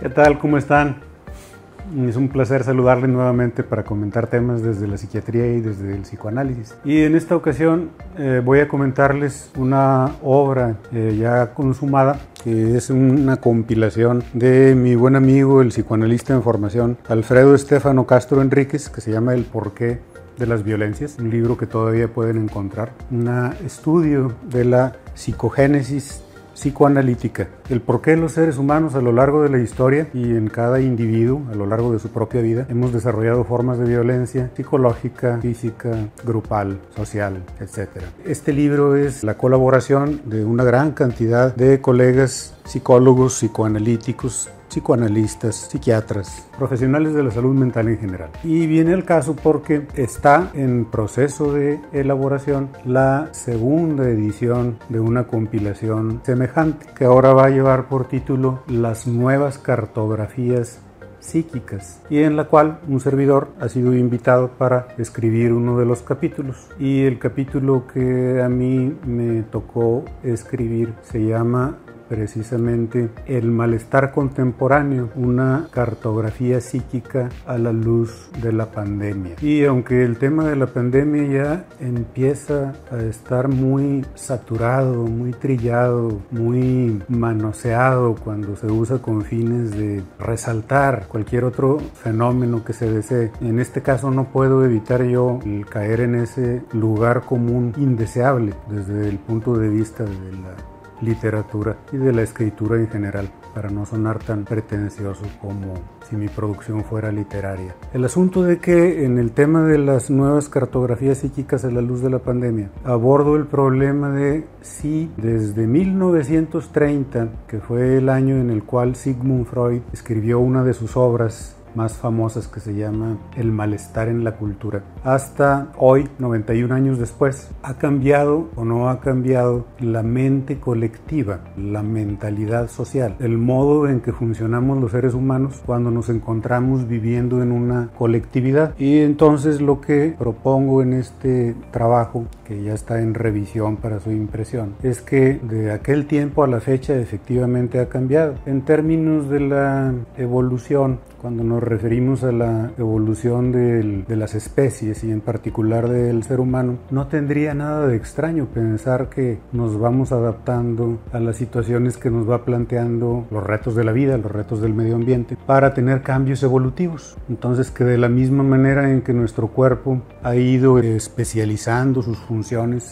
¿Qué tal? ¿Cómo están? Es un placer saludarles nuevamente para comentar temas desde la psiquiatría y desde el psicoanálisis. Y en esta ocasión eh, voy a comentarles una obra eh, ya consumada que es una compilación de mi buen amigo, el psicoanalista en formación, Alfredo Estefano Castro Enríquez, que se llama El porqué de las violencias, un libro que todavía pueden encontrar, un estudio de la psicogénesis psicoanalítica, el por qué los seres humanos a lo largo de la historia y en cada individuo a lo largo de su propia vida hemos desarrollado formas de violencia psicológica, física, grupal, social, etc. Este libro es la colaboración de una gran cantidad de colegas psicólogos, psicoanalíticos, psicoanalistas, psiquiatras, profesionales de la salud mental en general. Y viene el caso porque está en proceso de elaboración la segunda edición de una compilación semejante que ahora va a llevar por título Las nuevas cartografías psíquicas y en la cual un servidor ha sido invitado para escribir uno de los capítulos y el capítulo que a mí me tocó escribir se llama precisamente el malestar contemporáneo, una cartografía psíquica a la luz de la pandemia. Y aunque el tema de la pandemia ya empieza a estar muy saturado, muy trillado, muy manoseado cuando se usa con fines de resaltar cualquier otro fenómeno que se desee, en este caso no puedo evitar yo caer en ese lugar común indeseable desde el punto de vista de la literatura y de la escritura en general, para no sonar tan pretencioso como si mi producción fuera literaria. El asunto de que en el tema de las nuevas cartografías psíquicas a la luz de la pandemia, abordo el problema de si desde 1930, que fue el año en el cual Sigmund Freud escribió una de sus obras más famosas que se llama El malestar en la cultura. Hasta hoy, 91 años después, ha cambiado o no ha cambiado la mente colectiva, la mentalidad social, el modo en que funcionamos los seres humanos cuando nos encontramos viviendo en una colectividad. Y entonces lo que propongo en este trabajo, que ya está en revisión para su impresión, es que de aquel tiempo a la fecha efectivamente ha cambiado. En términos de la evolución, cuando nos referimos a la evolución de las especies y en particular del ser humano, no tendría nada de extraño pensar que nos vamos adaptando a las situaciones que nos va planteando los retos de la vida, los retos del medio ambiente, para tener cambios evolutivos. Entonces que de la misma manera en que nuestro cuerpo ha ido especializando sus funciones,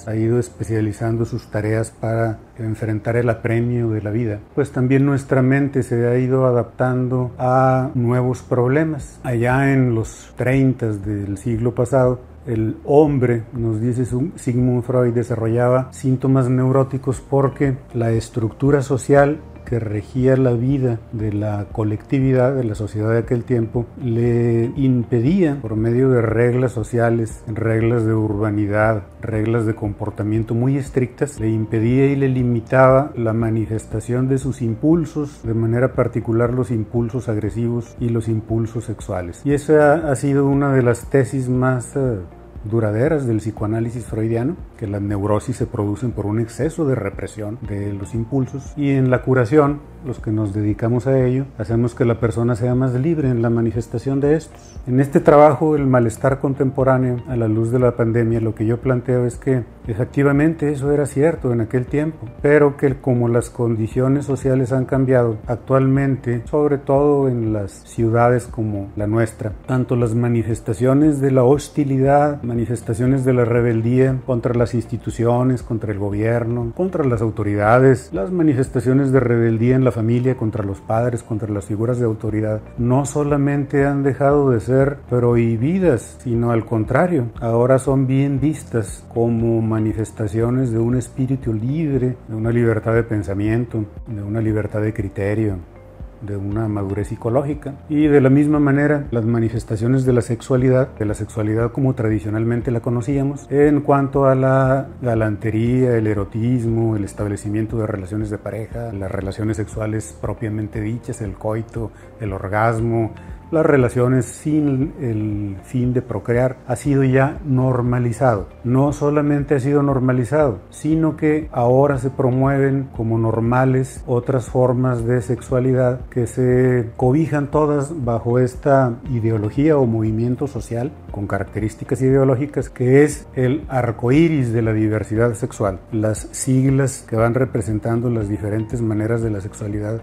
ha ido especializando sus tareas para enfrentar el apremio de la vida, pues también nuestra mente se ha ido adaptando a nuevos problemas. Allá en los 30 del siglo pasado, el hombre, nos dice Sigmund Freud, desarrollaba síntomas neuróticos porque la estructura social que regía la vida de la colectividad, de la sociedad de aquel tiempo, le impedía, por medio de reglas sociales, reglas de urbanidad, reglas de comportamiento muy estrictas, le impedía y le limitaba la manifestación de sus impulsos, de manera particular los impulsos agresivos y los impulsos sexuales. Y esa ha sido una de las tesis más eh, duraderas del psicoanálisis freudiano, que las neurosis se producen por un exceso de represión de los impulsos y en la curación, los que nos dedicamos a ello, hacemos que la persona sea más libre en la manifestación de estos. En este trabajo, el malestar contemporáneo a la luz de la pandemia, lo que yo planteo es que efectivamente eso era cierto en aquel tiempo, pero que como las condiciones sociales han cambiado actualmente, sobre todo en las ciudades como la nuestra, tanto las manifestaciones de la hostilidad, manifestaciones de la rebeldía contra las instituciones, contra el gobierno, contra las autoridades, las manifestaciones de rebeldía en la familia, contra los padres, contra las figuras de autoridad, no solamente han dejado de ser prohibidas, sino al contrario, ahora son bien vistas como manifestaciones de un espíritu libre, de una libertad de pensamiento, de una libertad de criterio, de una madurez psicológica. Y de la misma manera, las manifestaciones de la sexualidad, de la sexualidad como tradicionalmente la conocíamos, en cuanto a la galantería, el erotismo, el establecimiento de relaciones de pareja, las relaciones sexuales propiamente dichas, el coito, el orgasmo, las relaciones sin el fin de procrear ha sido ya normalizado. No solamente ha sido normalizado, sino que ahora se promueven como normales otras formas de sexualidad que se cobijan todas bajo esta ideología o movimiento social con características ideológicas que es el arco iris de la diversidad sexual, las siglas que van representando las diferentes maneras de la sexualidad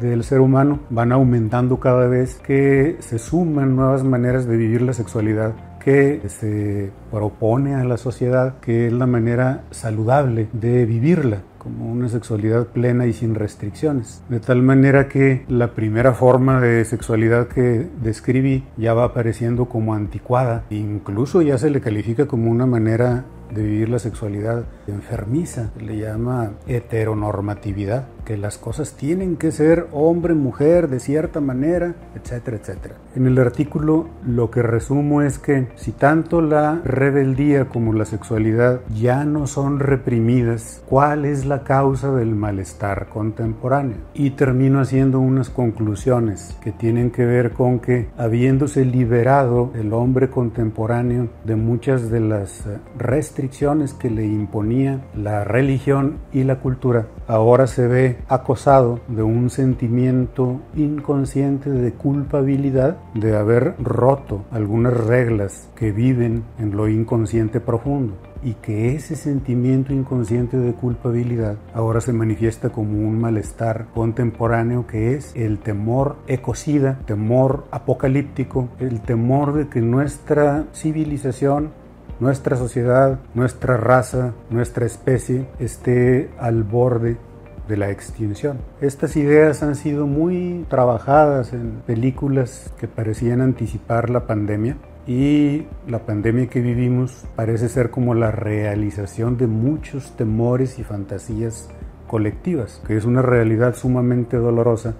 del ser humano van aumentando cada vez que se suman nuevas maneras de vivir la sexualidad que se propone a la sociedad, que es la manera saludable de vivirla como una sexualidad plena y sin restricciones. De tal manera que la primera forma de sexualidad que describí ya va apareciendo como anticuada, incluso ya se le califica como una manera de vivir la sexualidad enfermiza, le llama heteronormatividad, que las cosas tienen que ser hombre, mujer, de cierta manera, etcétera, etcétera. En el artículo lo que resumo es que si tanto la rebeldía como la sexualidad ya no son reprimidas, ¿cuál es la causa del malestar contemporáneo? Y termino haciendo unas conclusiones que tienen que ver con que habiéndose liberado el hombre contemporáneo de muchas de las restricciones que le imponía la religión y la cultura, ahora se ve acosado de un sentimiento inconsciente de culpabilidad de haber roto algunas reglas que viven en lo inconsciente profundo y que ese sentimiento inconsciente de culpabilidad ahora se manifiesta como un malestar contemporáneo que es el temor ecocida, temor apocalíptico, el temor de que nuestra civilización nuestra sociedad, nuestra raza, nuestra especie esté al borde de la extinción. Estas ideas han sido muy trabajadas en películas que parecían anticipar la pandemia y la pandemia que vivimos parece ser como la realización de muchos temores y fantasías colectivas, que es una realidad sumamente dolorosa.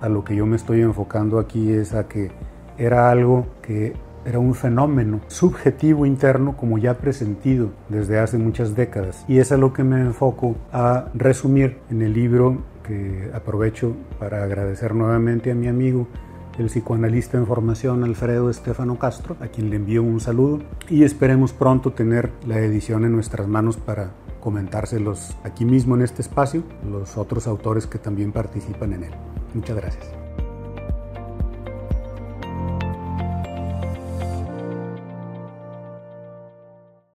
A lo que yo me estoy enfocando aquí es a que era algo que era un fenómeno subjetivo interno como ya presentido desde hace muchas décadas. Y es a lo que me enfoco a resumir en el libro que aprovecho para agradecer nuevamente a mi amigo el psicoanalista en formación Alfredo Estefano Castro, a quien le envío un saludo y esperemos pronto tener la edición en nuestras manos para comentárselos aquí mismo en este espacio, los otros autores que también participan en él. Muchas gracias.